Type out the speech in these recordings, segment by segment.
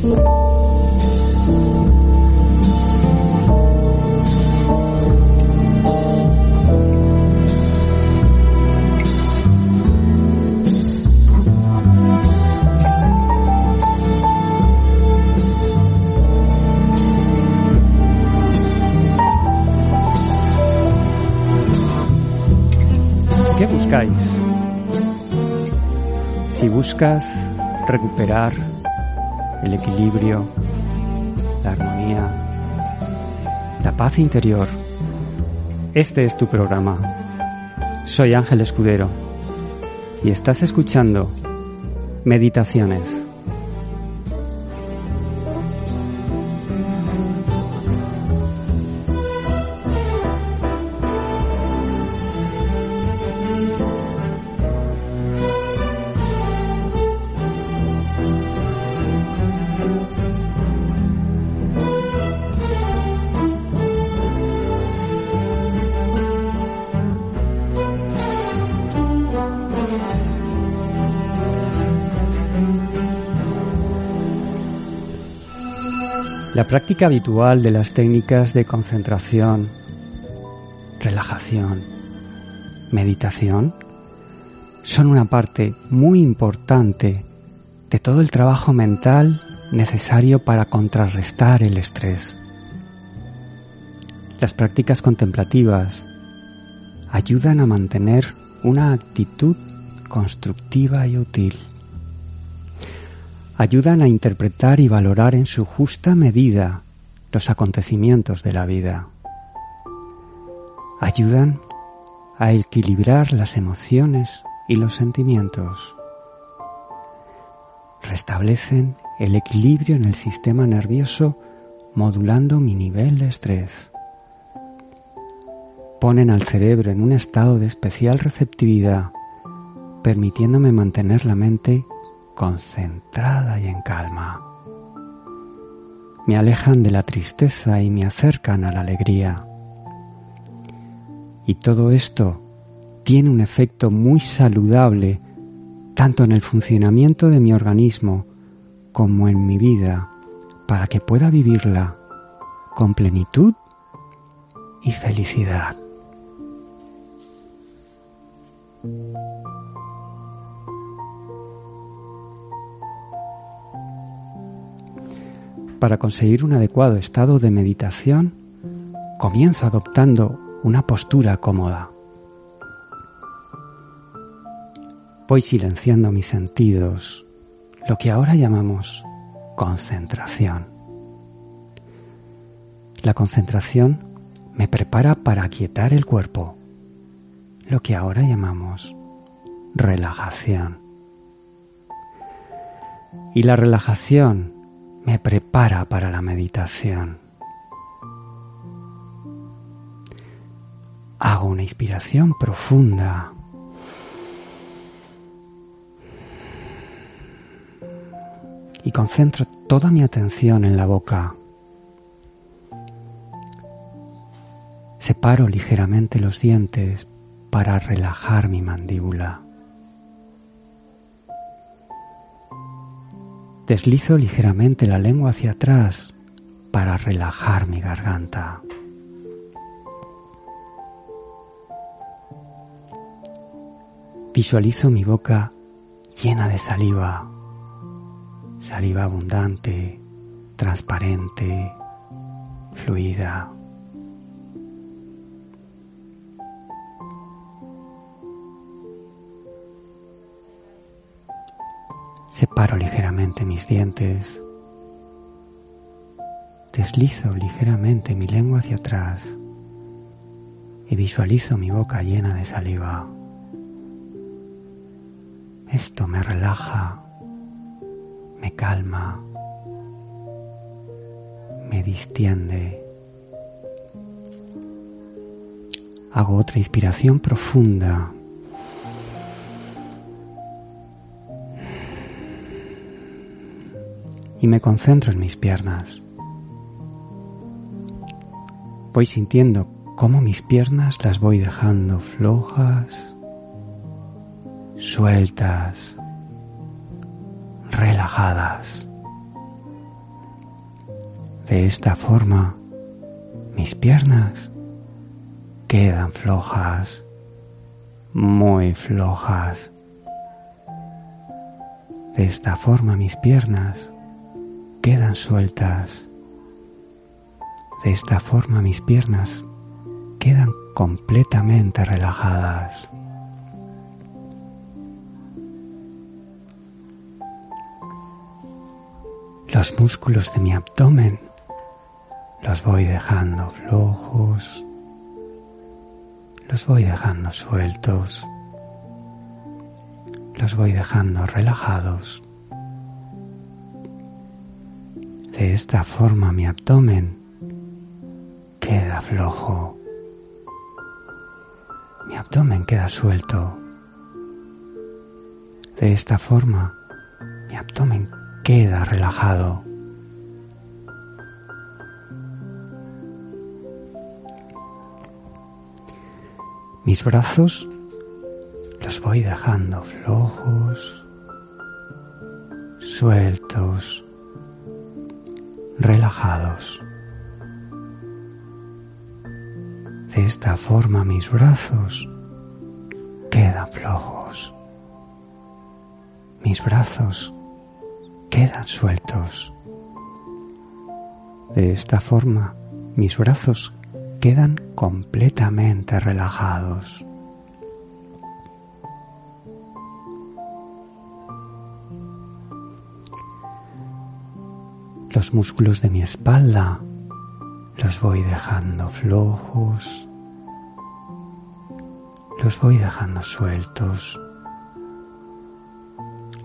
¿Qué buscáis? Si buscas recuperar el equilibrio, la armonía, la paz interior, este es tu programa. Soy Ángel Escudero y estás escuchando Meditaciones. Práctica habitual de las técnicas de concentración, relajación, meditación son una parte muy importante de todo el trabajo mental necesario para contrarrestar el estrés. Las prácticas contemplativas ayudan a mantener una actitud constructiva y útil ayudan a interpretar y valorar en su justa medida los acontecimientos de la vida. Ayudan a equilibrar las emociones y los sentimientos. Restablecen el equilibrio en el sistema nervioso modulando mi nivel de estrés. Ponen al cerebro en un estado de especial receptividad, permitiéndome mantener la mente concentrada y en calma. Me alejan de la tristeza y me acercan a la alegría. Y todo esto tiene un efecto muy saludable tanto en el funcionamiento de mi organismo como en mi vida para que pueda vivirla con plenitud y felicidad. Para conseguir un adecuado estado de meditación, comienzo adoptando una postura cómoda. Voy silenciando mis sentidos, lo que ahora llamamos concentración. La concentración me prepara para aquietar el cuerpo, lo que ahora llamamos relajación. Y la relajación me prepara para la meditación. Hago una inspiración profunda. Y concentro toda mi atención en la boca. Separo ligeramente los dientes para relajar mi mandíbula. Deslizo ligeramente la lengua hacia atrás para relajar mi garganta. Visualizo mi boca llena de saliva, saliva abundante, transparente, fluida. Separo ligeramente mis dientes. Deslizo ligeramente mi lengua hacia atrás y visualizo mi boca llena de saliva. Esto me relaja, me calma, me distiende. Hago otra inspiración profunda y me concentro en mis piernas. Voy sintiendo cómo mis piernas las voy dejando flojas, sueltas, relajadas. De esta forma, mis piernas quedan flojas, muy flojas. De esta forma mis piernas quedan sueltas. De esta forma mis piernas quedan completamente relajadas. Los músculos de mi abdomen los voy dejando flojos, los voy dejando sueltos, los voy dejando relajados. De esta forma mi abdomen queda flojo. Mi abdomen queda suelto. De esta forma mi abdomen queda relajado. Mis brazos los voy dejando flojos, sueltos, relajados. De esta forma mis brazos quedan flojos. Mis brazos quedan sueltos. De esta forma mis brazos quedan completamente relajados. Los músculos de mi espalda los voy dejando flojos, los voy dejando sueltos,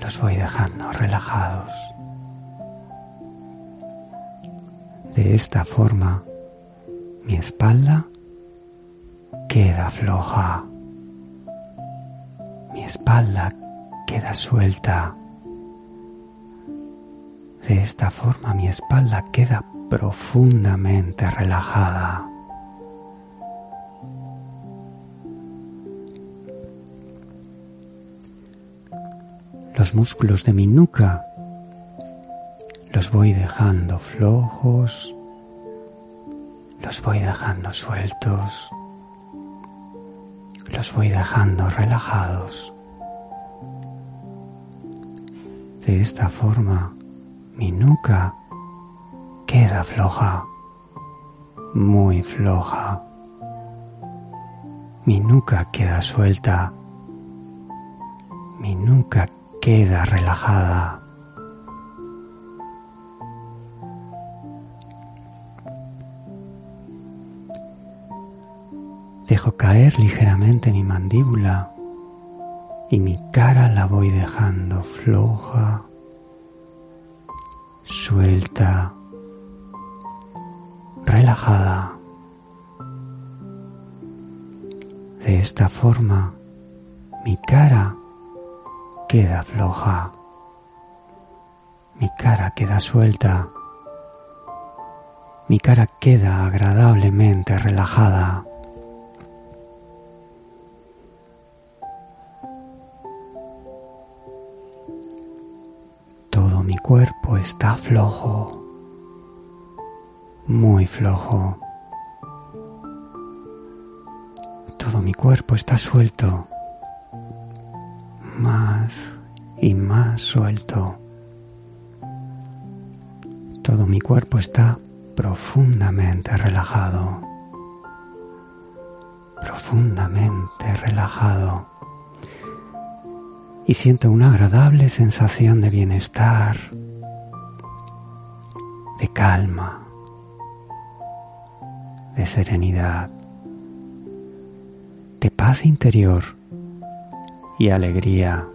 los voy dejando relajados. De esta forma, mi espalda queda floja, mi espalda queda suelta. De esta forma mi espalda queda profundamente relajada. Los músculos de mi nuca los voy dejando flojos, los voy dejando sueltos, los voy dejando relajados. De esta forma mi nuca queda floja, muy floja. Mi nuca queda suelta, mi nuca queda relajada. Dejo caer ligeramente mi mandíbula y mi cara la voy dejando floja suelta, relajada. De esta forma, mi cara queda floja, mi cara queda suelta, mi cara queda agradablemente relajada. Mi cuerpo está flojo, muy flojo. Todo mi cuerpo está suelto, más y más suelto. Todo mi cuerpo está profundamente relajado, profundamente relajado y siento una agradable sensación de bienestar, de calma, de serenidad, de paz interior y alegría.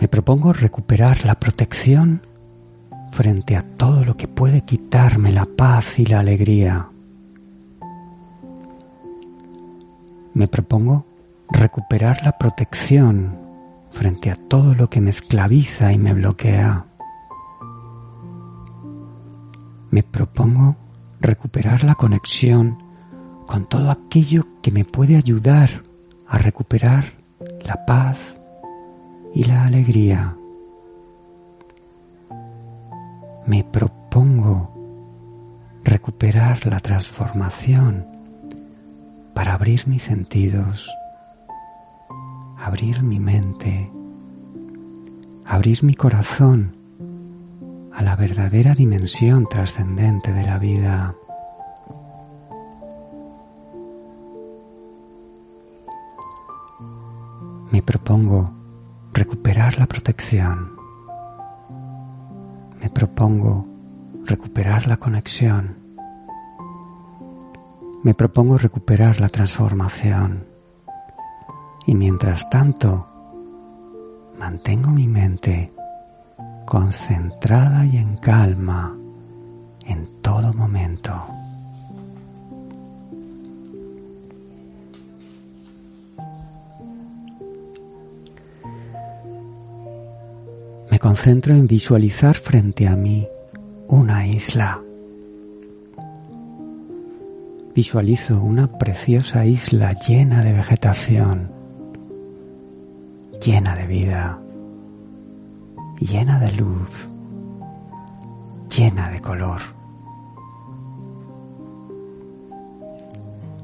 Me propongo recuperar la protección frente a todo lo que puede quitarme la paz y la alegría. Me propongo recuperar la protección frente a todo lo que me esclaviza y me bloquea. Me propongo recuperar la conexión con todo aquello que me puede ayudar a recuperar la paz y la alegría. Me propongo recuperar la transformación para abrir mis sentidos, abrir mi mente, abrir mi corazón a la verdadera dimensión trascendente de la vida. Me propongo recuperar la protección. Me propongo recuperar la conexión. Me propongo recuperar la transformación. Y mientras tanto, mantengo mi mente concentrada y en calma en todo momento. Concentro en visualizar frente a mí una isla. Visualizo una preciosa isla llena de vegetación, llena de vida llena de luz, llena de color.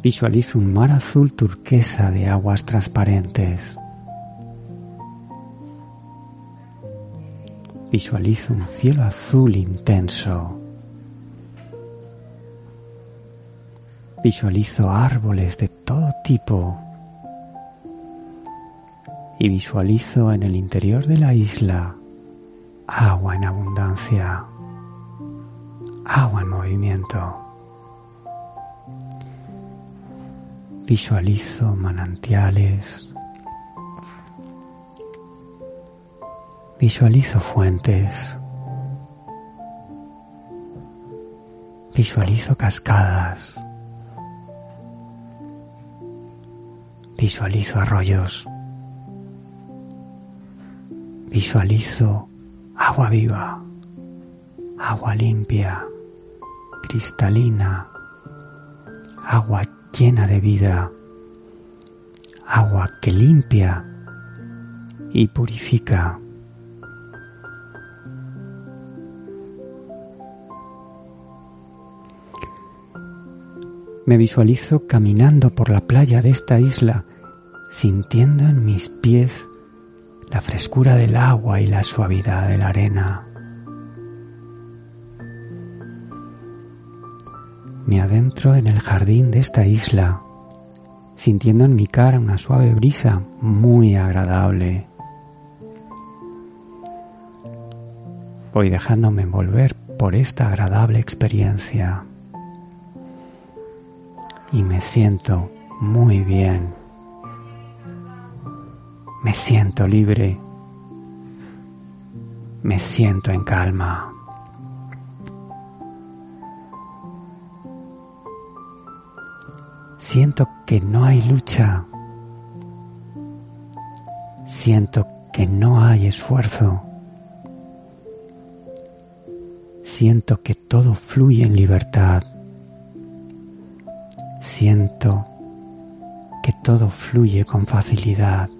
Visualizo un mar azul turquesa de aguas transparentes. Visualizo un cielo azul intenso. Visualizo árboles de todo tipo. Y visualizo en el interior de la isla agua en abundancia, agua en movimiento. Visualizo manantiales, visualizo fuentes, visualizo cascadas, visualizo arroyos, visualizo agua viva, agua limpia, cristalina, agua llena de vida, agua que limpia y purifica. Me visualizo caminando por la playa de esta isla, sintiendo en mis pies la frescura del agua y la suavidad de la arena. Me adentro en el jardín de esta isla, sintiendo en mi cara una suave brisa muy agradable. Voy dejándome envolver por esta agradable experiencia y me siento muy bien. Me siento libre. Me siento en calma. Siento que no hay lucha. Siento que no hay esfuerzo. Siento que todo fluye en libertad. Siento que todo fluye con facilidad.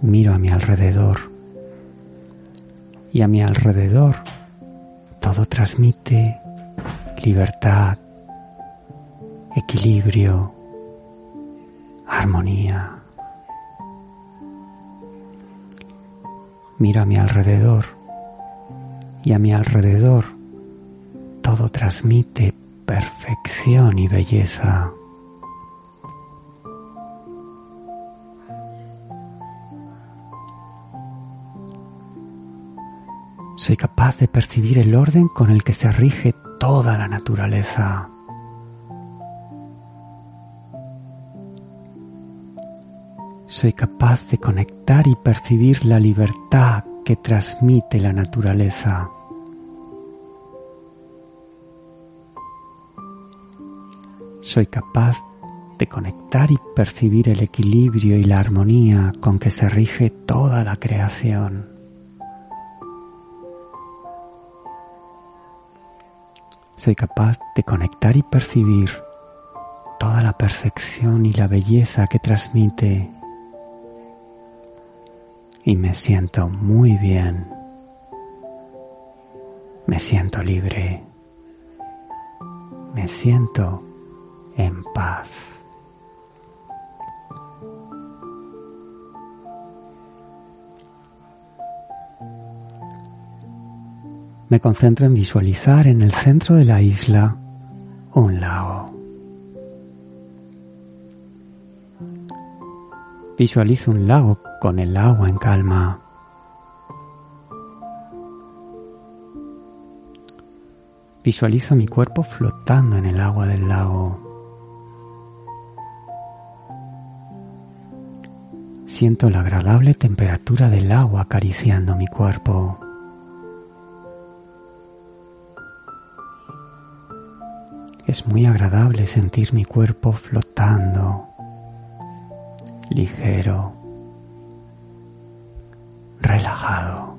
miro a mi alrededor y a mi alrededor todo transmite libertad, equilibrio, armonía. Miro a mi alrededor y a mi alrededor todo transmite perfección y belleza. Soy capaz de percibir el orden con el que se rige toda la naturaleza. Soy capaz de conectar y percibir la libertad que transmite la naturaleza. Soy capaz de conectar y percibir el equilibrio y la armonía con que se rige toda la creación. soy capaz de conectar y percibir toda la perfección y la belleza que transmite y me siento muy bien, me siento libre, me siento en paz. Me concentro en visualizar en el centro de la isla un lago. Visualizo un lago con el agua en calma. Visualizo mi cuerpo flotando en el agua del lago. Siento la agradable temperatura del agua acariciando mi cuerpo. Es muy agradable sentir mi cuerpo flotando, ligero, relajado.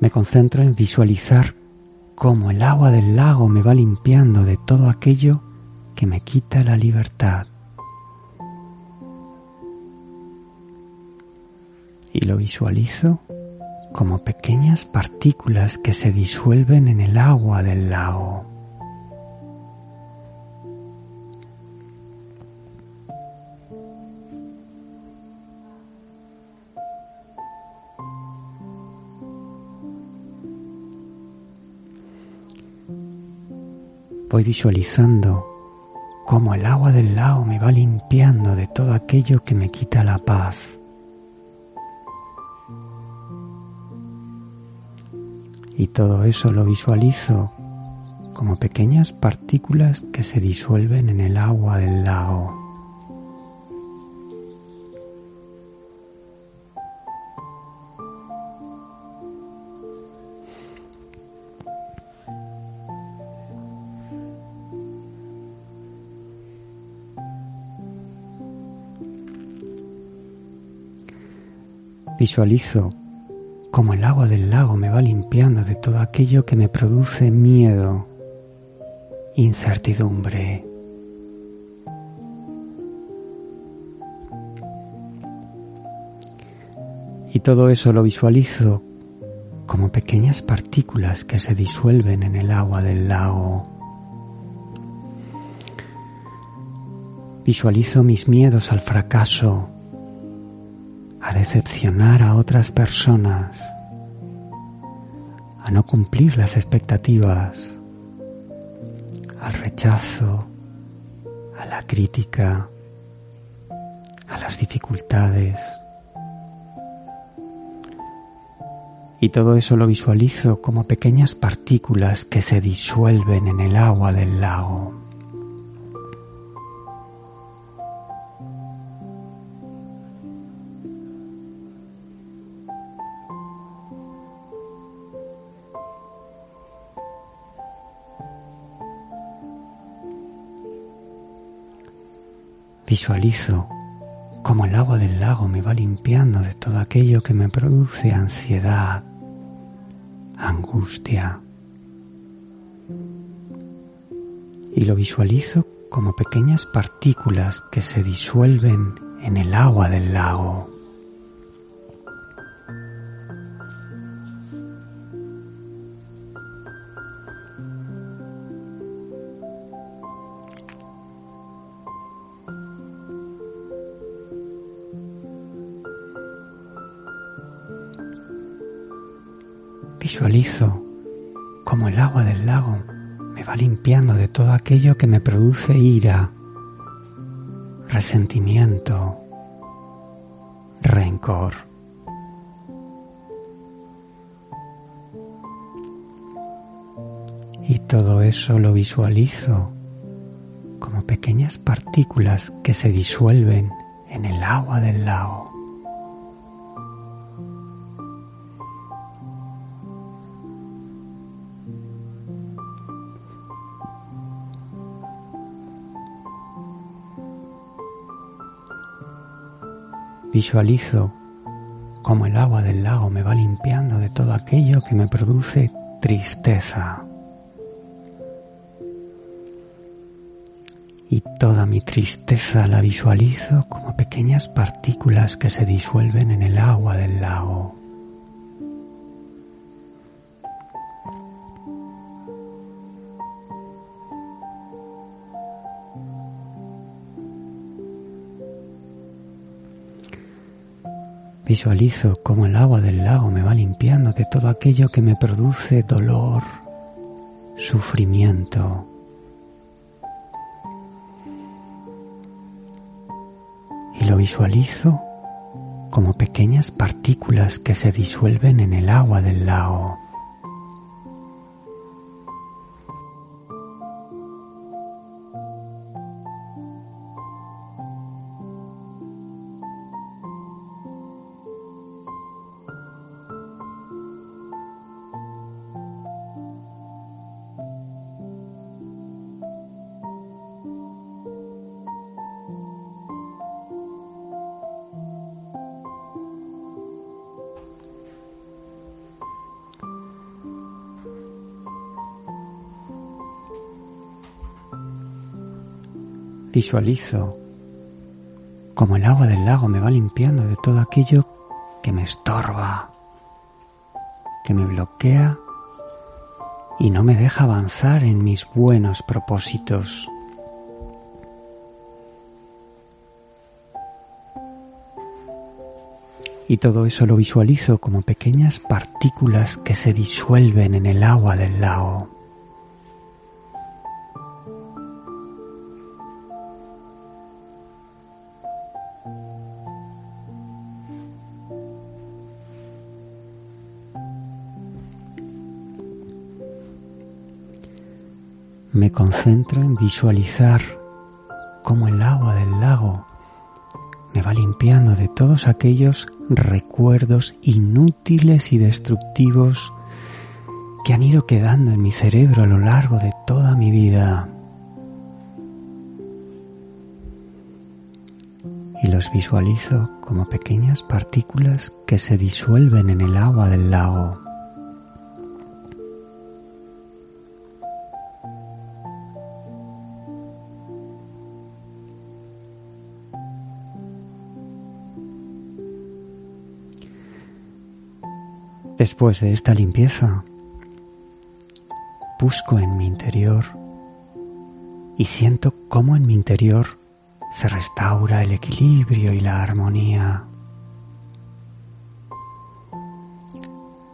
Me concentro en visualizar cómo el agua del lago me va limpiando de todo aquello que me quita la libertad. y lo visualizo como pequeñas partículas que se disuelven en el agua del lago. Voy visualizando cómo el agua del lago me va limpiando de todo aquello que me quita la paz. Y todo eso lo visualizo como pequeñas partículas que se disuelven en el agua del lago. Visualizo como el agua del lago me va limpiando de todo aquello que me produce miedo, incertidumbre. Y todo eso lo visualizo como pequeñas partículas que se disuelven en el agua del lago. Visualizo mis miedos al fracaso, decepcionar a otras personas, a no cumplir las expectativas, al rechazo, a la crítica, a las dificultades. Y todo eso lo visualizo como pequeñas partículas que se disuelven en el agua del lago. Visualizo como el agua del lago me va limpiando de todo aquello que me produce ansiedad, angustia. Y lo visualizo como pequeñas partículas que se disuelven en el agua del lago. Visualizo como el agua del lago me va limpiando de todo aquello que me produce ira, resentimiento, rencor. Y todo eso lo visualizo como pequeñas partículas que se disuelven en el agua del lago. Visualizo cómo el agua del lago me va limpiando de todo aquello que me produce tristeza. Y toda mi tristeza la visualizo como pequeñas partículas que se disuelven en el agua del lago. Visualizo cómo el agua del lago me va limpiando de todo aquello que me produce dolor, sufrimiento. Y lo visualizo como pequeñas partículas que se disuelven en el agua del lago. Visualizo como el agua del lago me va limpiando de todo aquello que me estorba, que me bloquea y no me deja avanzar en mis buenos propósitos. Y todo eso lo visualizo como pequeñas partículas que se disuelven en el agua del lago. Me concentro en visualizar cómo el agua del lago me va limpiando de todos aquellos recuerdos inútiles y destructivos que han ido quedando en mi cerebro a lo largo de toda mi vida. Y los visualizo como pequeñas partículas que se disuelven en el agua del lago. Después de esta limpieza, busco en mi interior y siento cómo en mi interior se restaura el equilibrio y la armonía.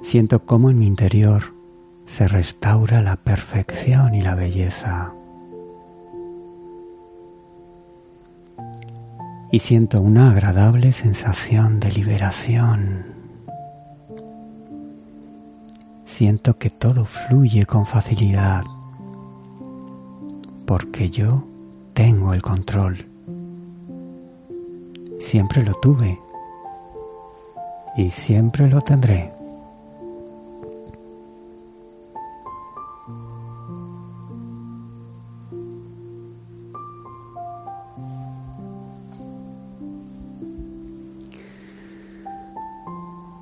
Siento cómo en mi interior se restaura la perfección y la belleza. Y siento una agradable sensación de liberación siento que todo fluye con facilidad, porque yo tengo el control. Siempre lo tuve y siempre lo tendré.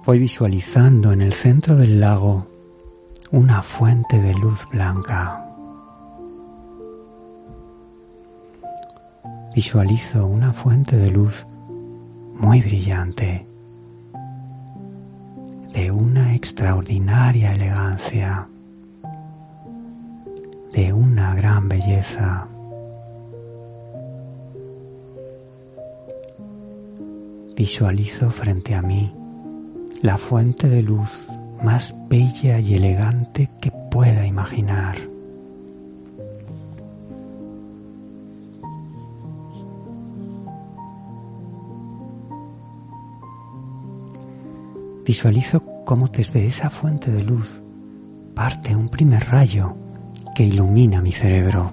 Voy visualizando en el centro del lago una fuente de luz blanca. Visualizo una fuente de luz muy brillante, de una extraordinaria elegancia, de una gran belleza. Visualizo frente a mí la fuente de luz más bella y elegante que pueda imaginar. Visualizo cómo desde esa fuente de luz parte un primer rayo que ilumina mi cerebro.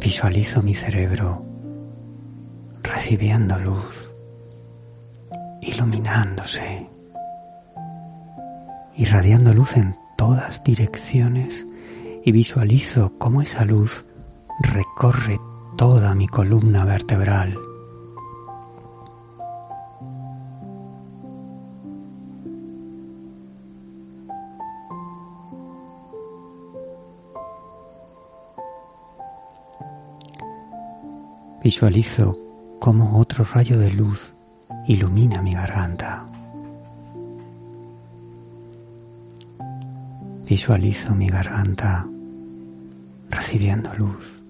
Visualizo mi cerebro recibiendo luz iluminándose, irradiando luz en todas direcciones y visualizo cómo esa luz recorre toda mi columna vertebral. Visualizo cómo otro rayo de luz ilumina mi garganta. Visualizo mi garganta recibiendo luz,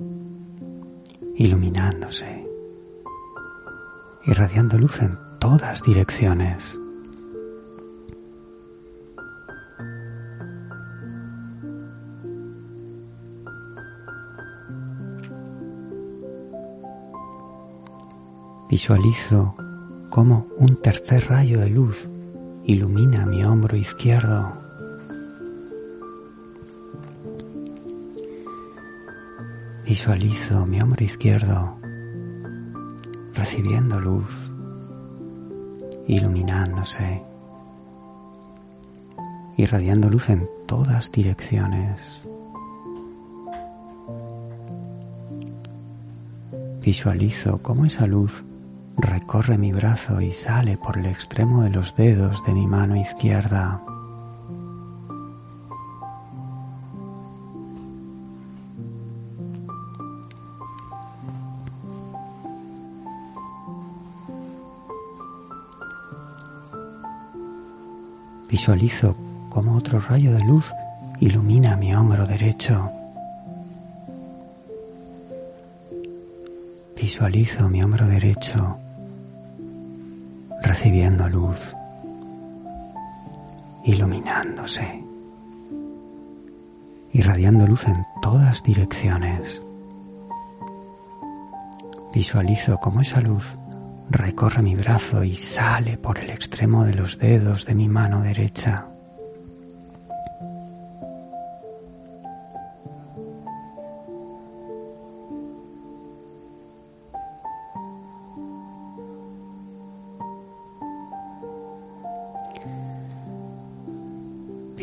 iluminándose, irradiando luz en todas direcciones. Visualizo cómo un tercer rayo de luz ilumina mi hombro izquierdo. Visualizo mi hombro izquierdo recibiendo luz, iluminándose, irradiando luz en todas direcciones. Visualizo cómo esa luz recorre mi brazo y sale por el extremo de los dedos de mi mano izquierda. Visualizo cómo otro rayo de luz ilumina mi hombro derecho. Visualizo mi hombro derecho recibiendo luz, iluminándose, irradiando luz en todas direcciones. Visualizo cómo esa luz recorre mi brazo y sale por el extremo de los dedos de mi mano derecha.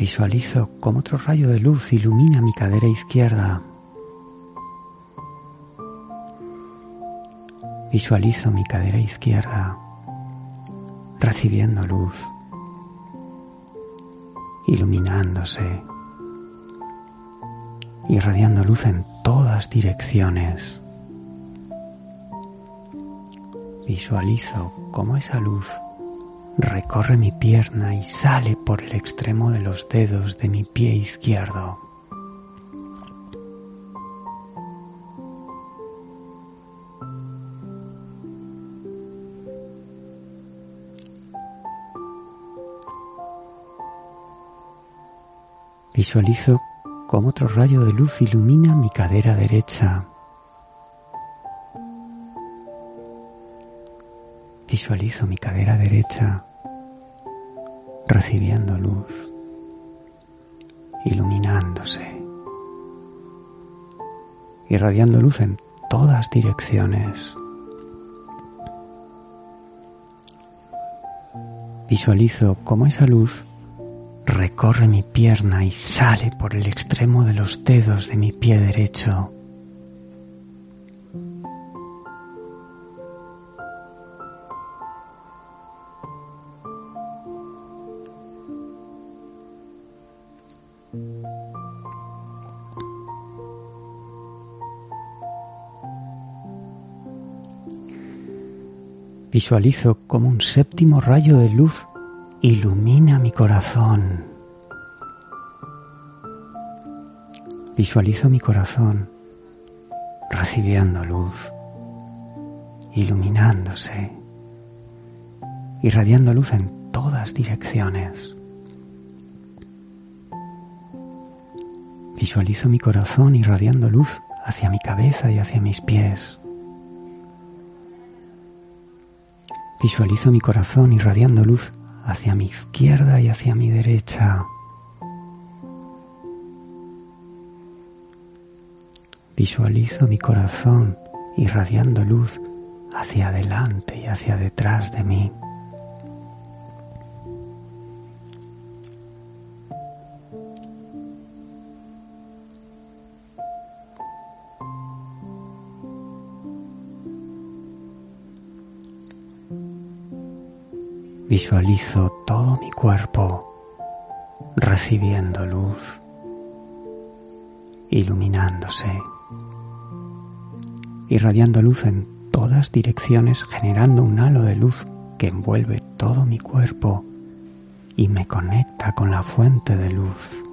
Visualizo como otro rayo de luz ilumina mi cadera izquierda. Visualizo mi cadera izquierda recibiendo luz, iluminándose, irradiando luz en todas direcciones. Visualizo cómo esa luz recorre mi pierna y sale por el extremo de los dedos de mi pie izquierdo. Visualizo cómo otro rayo de luz ilumina mi cadera derecha. Visualizo mi cadera derecha recibiendo luz, iluminándose, irradiando luz en todas direcciones. Visualizo cómo esa luz recorre mi pierna y sale por el extremo de los dedos de mi pie derecho. Visualizo como un séptimo rayo de luz ilumina mi corazón. Visualizo mi corazón recibiendo luz, iluminándose, irradiando luz en todas direcciones. Visualizo mi corazón irradiando luz hacia mi cabeza y hacia mis pies. Visualizo mi corazón irradiando luz hacia mi izquierda y hacia mi derecha. Visualizo mi corazón irradiando luz hacia adelante y hacia detrás de mí. Visualizo todo mi cuerpo recibiendo luz, iluminándose, irradiando luz en todas direcciones, generando un halo de luz que envuelve todo mi cuerpo y me conecta con la fuente de luz.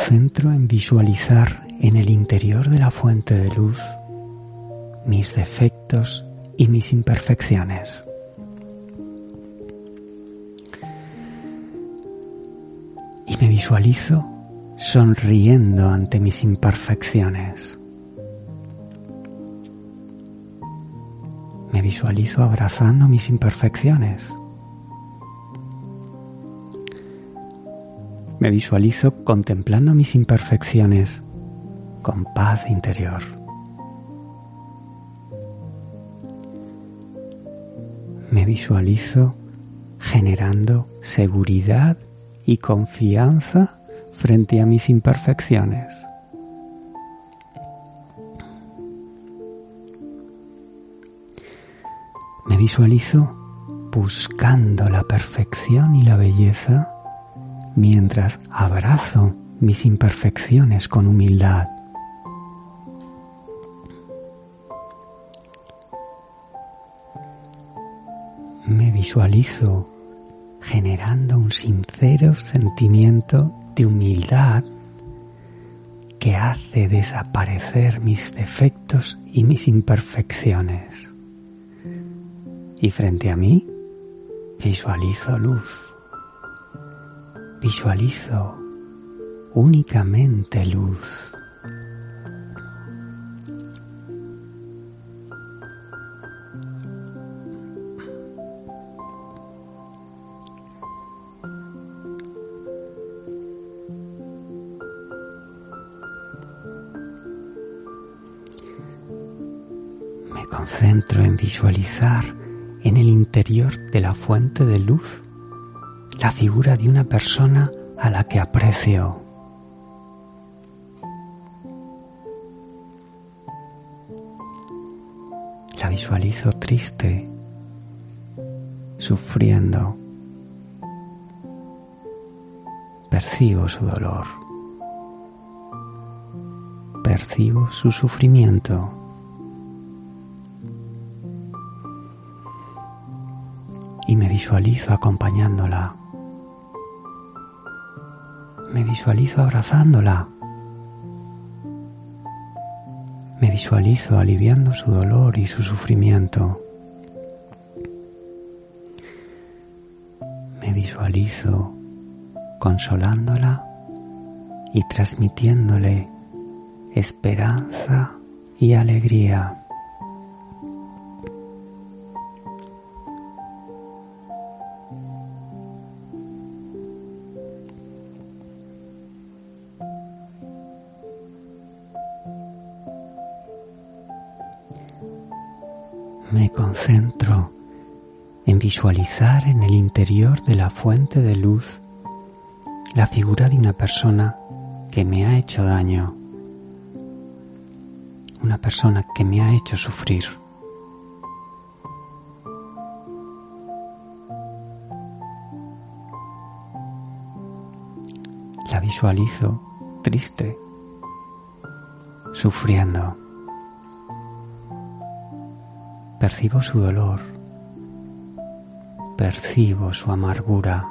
Concentro en visualizar en el interior de la fuente de luz mis defectos y mis imperfecciones. Y me visualizo sonriendo ante mis imperfecciones. Me visualizo abrazando mis imperfecciones. Me visualizo contemplando mis imperfecciones con paz interior. Me visualizo generando seguridad y confianza frente a mis imperfecciones. Me visualizo buscando la perfección y la belleza mientras abrazo mis imperfecciones con humildad. Me visualizo generando un sincero sentimiento de humildad que hace desaparecer mis defectos y mis imperfecciones. Y frente a mí visualizo luz visualizo únicamente luz. Me concentro en visualizar en el interior de la fuente de luz la figura de una persona a la que aprecio. La visualizo triste, sufriendo. Percibo su dolor. Percibo su sufrimiento. Y me visualizo acompañándola me visualizo abrazándola. Me visualizo aliviando su dolor y su sufrimiento. Me visualizo consolándola y transmitiéndole esperanza y alegría. Visualizar en el interior de la fuente de luz la figura de una persona que me ha hecho daño, una persona que me ha hecho sufrir. La visualizo triste, sufriendo. Percibo su dolor, percibo su amargura.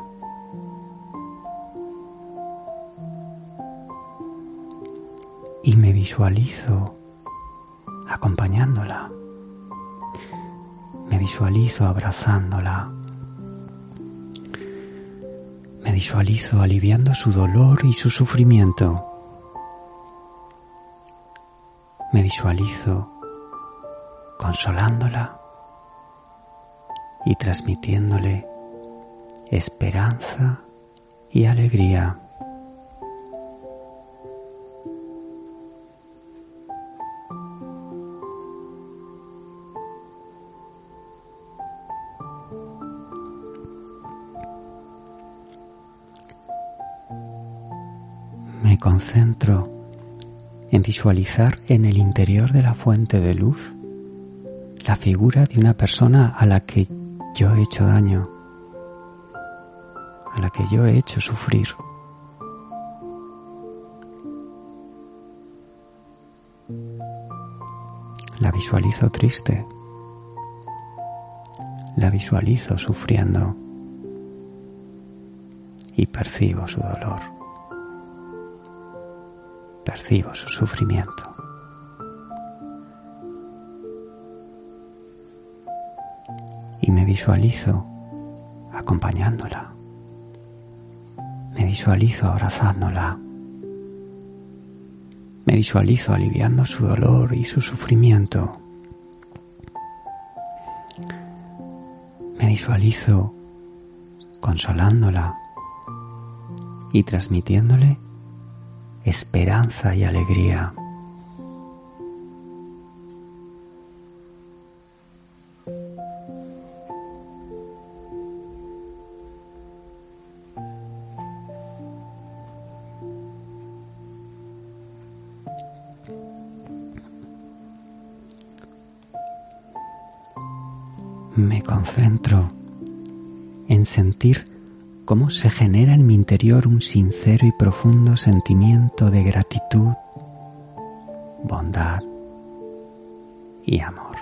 Y me visualizo acompañándola. Me visualizo abrazándola. Me visualizo aliviando su dolor y su sufrimiento. Me visualizo consolándola y transmitiéndole esperanza y alegría. Me concentro en visualizar en el interior de la fuente de luz la figura de una persona a la que yo he hecho daño, a la que yo he hecho sufrir. La visualizo triste, la visualizo sufriendo y percibo su dolor, percibo su sufrimiento. Visualizo acompañándola, me visualizo abrazándola, me visualizo aliviando su dolor y su sufrimiento. Me visualizo consolándola y transmitiéndole esperanza y alegría. Me concentro en sentir cómo se genera en mi interior un sincero y profundo sentimiento de gratitud, bondad y amor.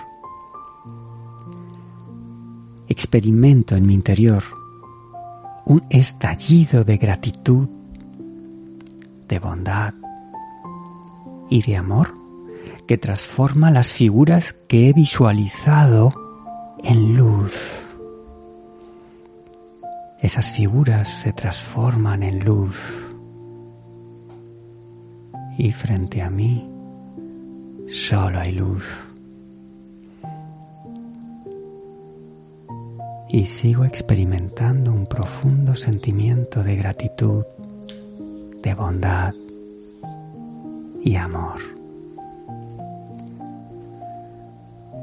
Experimento en mi interior un estallido de gratitud, de bondad y de amor que transforma las figuras que he visualizado en luz esas figuras se transforman en luz y frente a mí solo hay luz. Y sigo experimentando un profundo sentimiento de gratitud, de bondad y amor.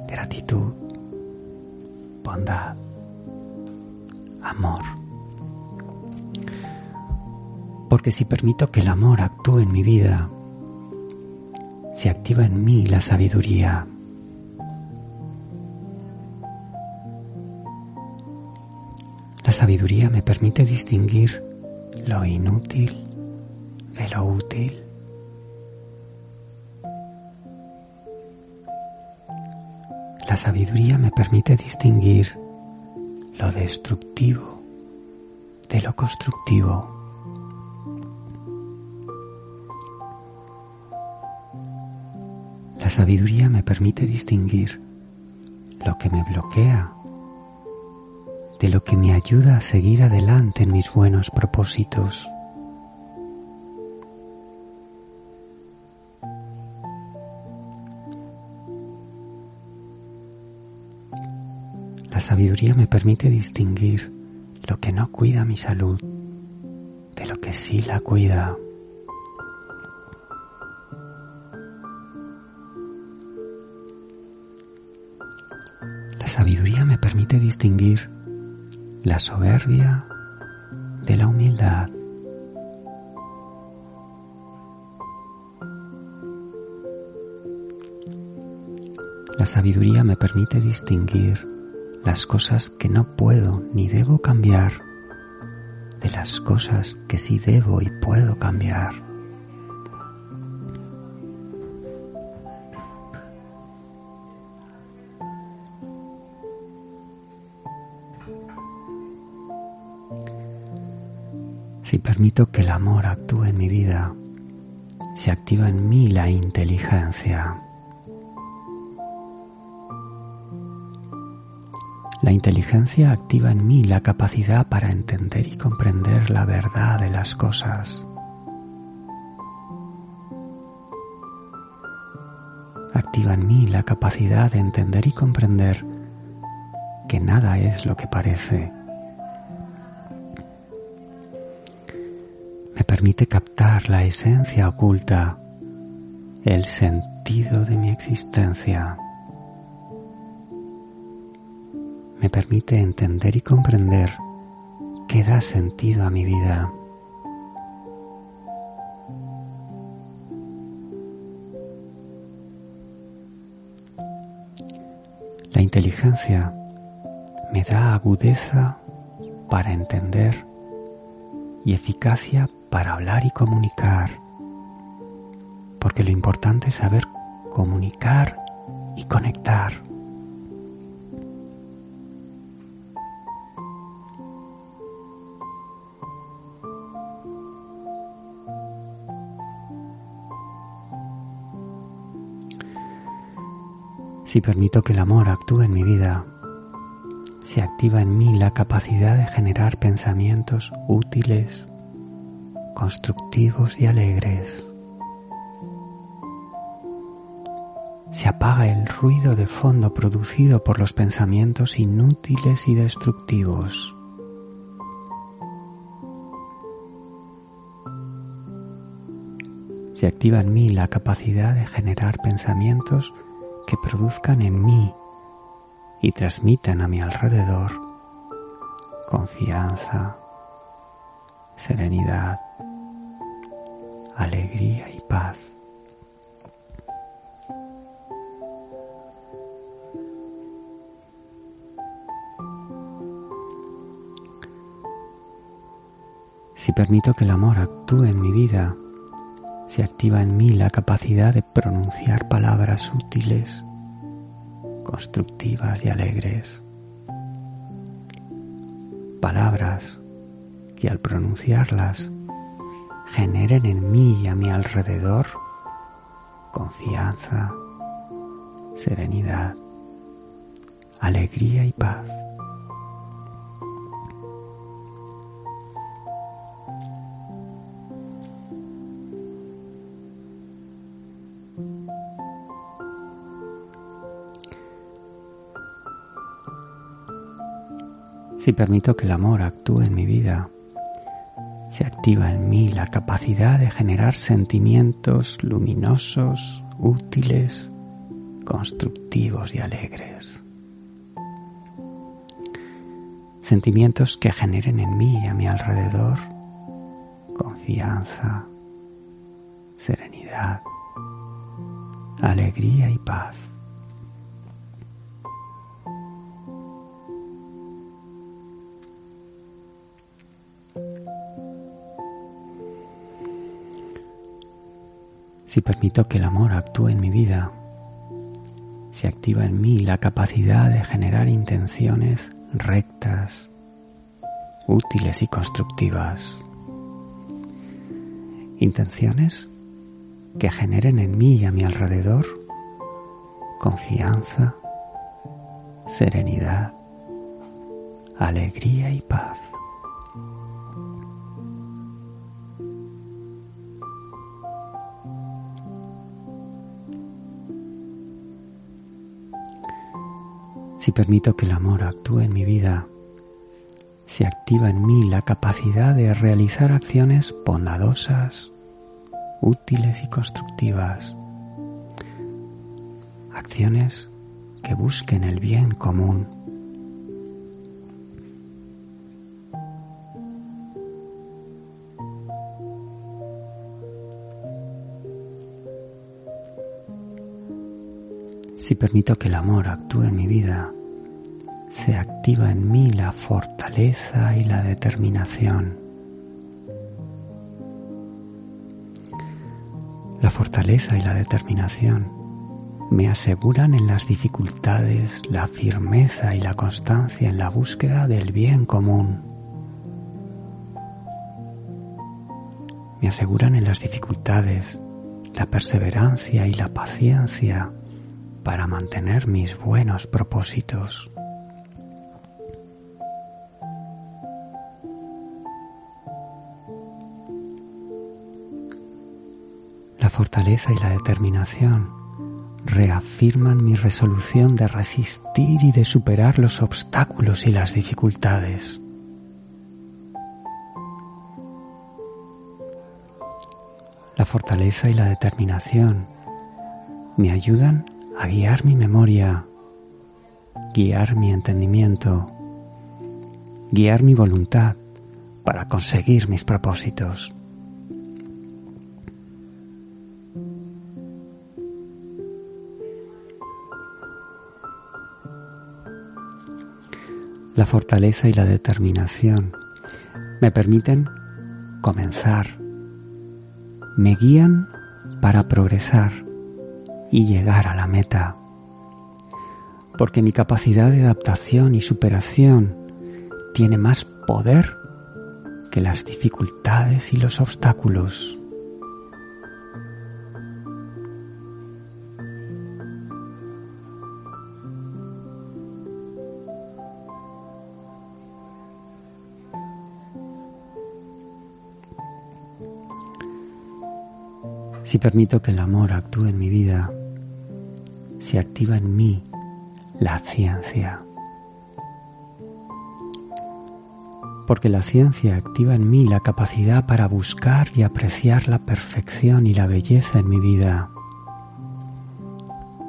Gratitud, bondad, amor porque si permito que el amor actúe en mi vida, se activa en mí la sabiduría. La sabiduría me permite distinguir lo inútil de lo útil. La sabiduría me permite distinguir lo destructivo de lo constructivo. La sabiduría me permite distinguir lo que me bloquea de lo que me ayuda a seguir adelante en mis buenos propósitos. Sabiduría me permite distinguir lo que no cuida mi salud de lo que sí la cuida. sabiduría me permite distinguir la soberbia de la humildad. La sabiduría me permite distinguir las cosas que no puedo ni debo cambiar de las cosas que sí debo y puedo cambiar. Si permito que el amor actúe en mi vida, se activa en mí la inteligencia. Inteligencia activa en mí la capacidad para entender y comprender la verdad de las cosas. Activa en mí la capacidad de entender y comprender que nada es lo que parece permite captar la esencia oculta, el sentido de mi existencia. me permite entender y comprender que da sentido a mi vida. La inteligencia me da agudeza para entender y eficacia para hablar y comunicar, porque lo importante es saber comunicar y conectar. Si permito que el amor actúe en mi vida, se activa en mí la capacidad de generar pensamientos útiles, constructivos y alegres. Se apaga el ruido de fondo producido por los pensamientos inútiles y destructivos. Se activa en mí la capacidad de generar pensamientos que produzcan en mí y transmitan a mi alrededor confianza, serenidad, alegría y paz. Si permito que el amor actúe en mi vida, se activa en mí la capacidad de pronunciar palabras útiles, constructivas y alegres. Palabras que al pronunciarlas generen en mí y a mi alrededor confianza, serenidad, alegría y paz. Permito que el amor actúe en mi vida, se activa en mí la capacidad de generar sentimientos luminosos, útiles, constructivos y alegres. Sentimientos que generen en mí y a mi alrededor confianza, serenidad, alegría y paz. Si permito que el amor actúe en mi vida, se activa en mí la capacidad de generar intenciones rectas, útiles y constructivas. Intenciones que generen en mí y a mi alrededor confianza, serenidad, alegría y paz. Si permito que el amor actúe en mi vida, se activa en mí la capacidad de realizar acciones bondadosas, útiles y constructivas. Acciones que busquen el bien común. Si permito que el amor actúe en mi vida, se activa en mí la fortaleza y la determinación. La fortaleza y la determinación me aseguran en las dificultades la firmeza y la constancia en la búsqueda del bien común. Me aseguran en las dificultades la perseverancia y la paciencia para mantener mis buenos propósitos. Fortaleza y la determinación reafirman mi resolución de resistir y de superar los obstáculos y las dificultades. La fortaleza y la determinación me ayudan a guiar mi memoria, guiar mi entendimiento, guiar mi voluntad para conseguir mis propósitos. La fortaleza y la determinación. Me permiten comenzar. Me guían para progresar y llegar a la meta. Porque mi capacidad de adaptación y superación tiene más poder que las dificultades y los obstáculos. Si permito que el amor actúe en mi vida, se activa en mí la ciencia. Porque la ciencia activa en mí la capacidad para buscar y apreciar la perfección y la belleza en mi vida.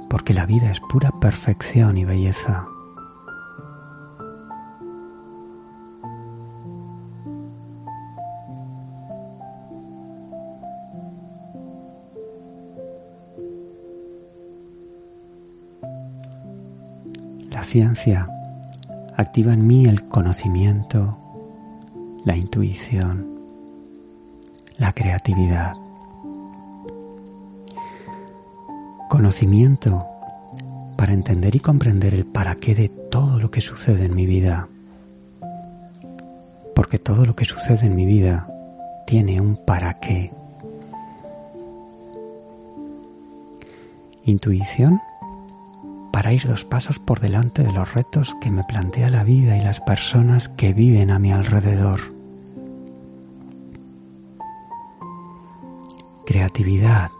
Porque la vida es pura perfección y belleza. Ciencia activa en mí el conocimiento, la intuición, la creatividad. Conocimiento para entender y comprender el para qué de todo lo que sucede en mi vida. Porque todo lo que sucede en mi vida tiene un para qué. Intuición para ir dos pasos por delante de los retos que me plantea la vida y las personas que viven a mi alrededor. Creatividad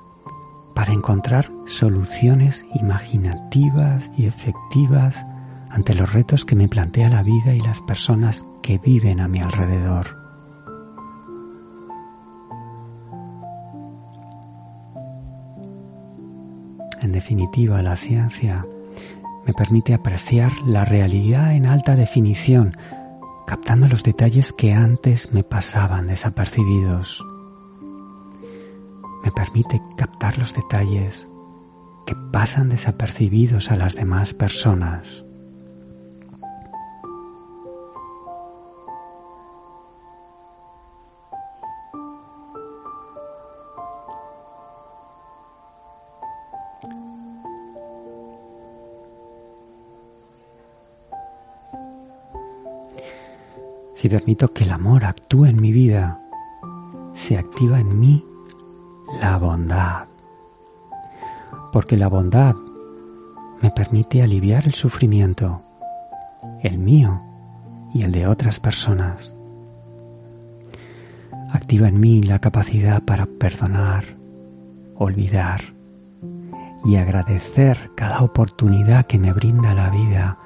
para encontrar soluciones imaginativas y efectivas ante los retos que me plantea la vida y las personas que viven a mi alrededor. En definitiva, la ciencia me permite apreciar la realidad en alta definición, captando los detalles que antes me pasaban desapercibidos. Me permite captar los detalles que pasan desapercibidos a las demás personas. Si permito que el amor actúe en mi vida, se activa en mí la bondad. Porque la bondad me permite aliviar el sufrimiento, el mío y el de otras personas. Activa en mí la capacidad para perdonar, olvidar y agradecer cada oportunidad que me brinda la vida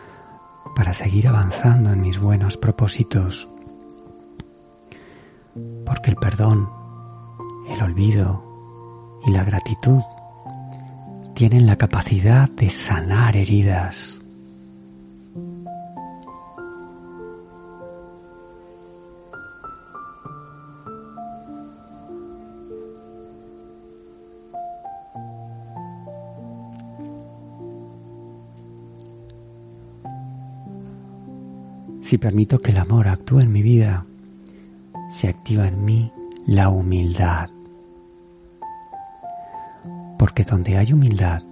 para seguir avanzando en mis buenos propósitos. Porque el perdón, el olvido y la gratitud tienen la capacidad de sanar heridas. Si permito que el amor actúe en mi vida, se activa en mí la humildad. Porque donde hay humildad,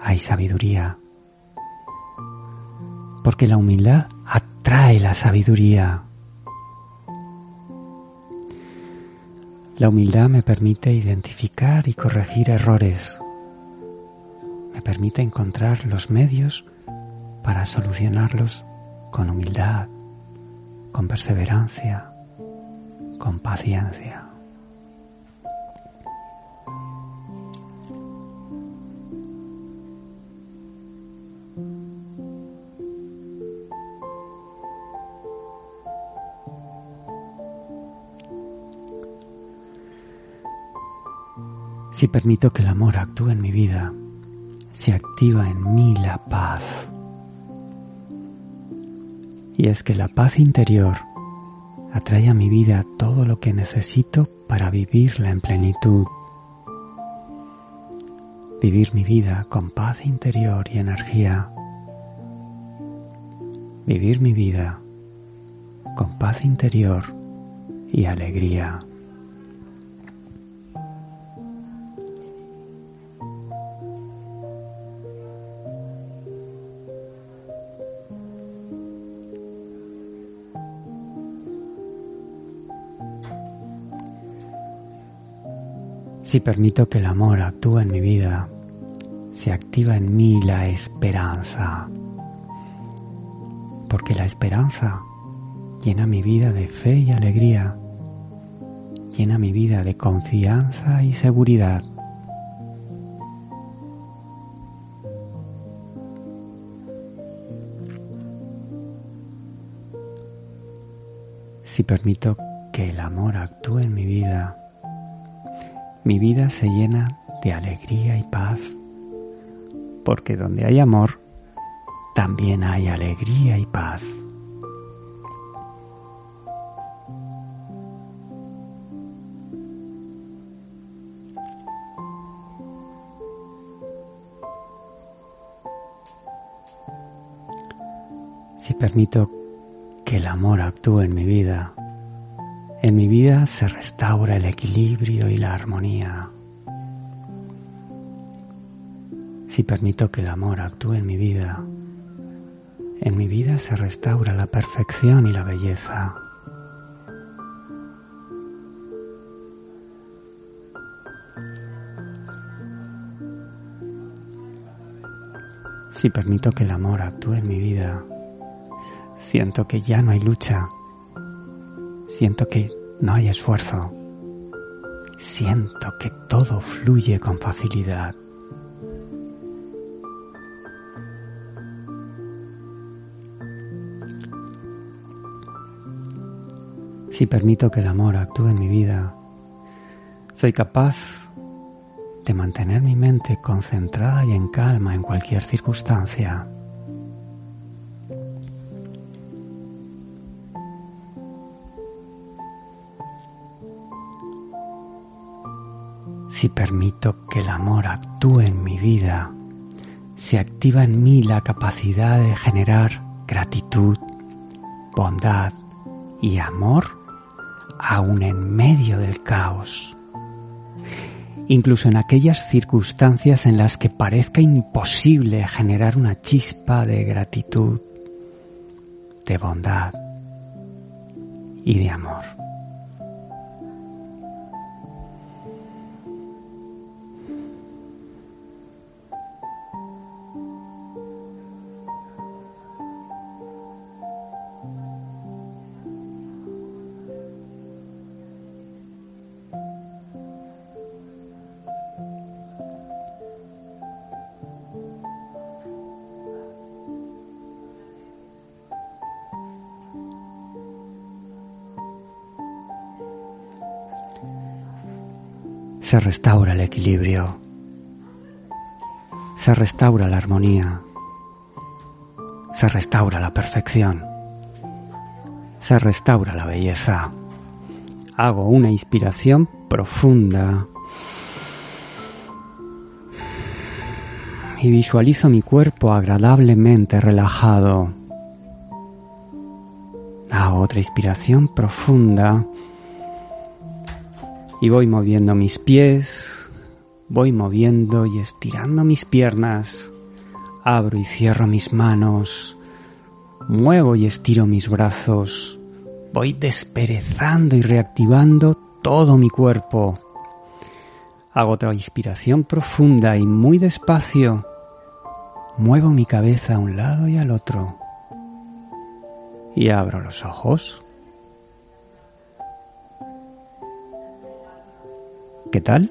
hay sabiduría. Porque la humildad atrae la sabiduría. La humildad me permite identificar y corregir errores. Me permite encontrar los medios para solucionarlos con humildad, con perseverancia, con paciencia. Si permito que el amor actúe en mi vida, se activa en mí la paz y es que la paz interior atrae a mi vida todo lo que necesito para vivirla en plenitud. Vivir mi vida con paz interior y energía. vivir mi vida con paz interior y alegría. Si permito que el amor actúe en mi vida, se activa en mí la esperanza. Porque la esperanza llena mi vida de fe y alegría, llena mi vida de confianza y seguridad. Si permito que el amor actúe en mi vida, mi vida se llena de alegría y paz, porque donde hay amor, también hay alegría y paz. Si permito que el amor actúe en mi vida, en mi vida se restaura el equilibrio y la armonía. Si permito que el amor actúe en mi vida, en mi vida se restaura la perfección y la belleza. Si permito que el amor actúe en mi vida, siento que ya no hay lucha, Siento que no hay esfuerzo. Siento que todo fluye con facilidad. Si permito que el amor actúe en mi vida, soy capaz de mantener mi mente concentrada y en calma en cualquier circunstancia. Si permito que el amor actúe en mi vida, se activa en mí la capacidad de generar gratitud, bondad y amor aún en medio del caos. Incluso en aquellas circunstancias en las que parezca imposible generar una chispa de gratitud, de bondad y de amor. Se restaura el equilibrio, se restaura la armonía, se restaura la perfección, se restaura la belleza. Hago una inspiración profunda. Y visualizo mi cuerpo agradablemente relajado. Hago otra inspiración profunda y voy moviendo mis pies, voy moviendo y estirando mis piernas, abro y cierro mis manos, muevo y estiro mis brazos, voy desperezando y reactivando todo mi cuerpo. Hago otra inspiración profunda y muy despacio. Muevo mi cabeza a un lado y al otro. Y abro los ojos. ¿Qué tal?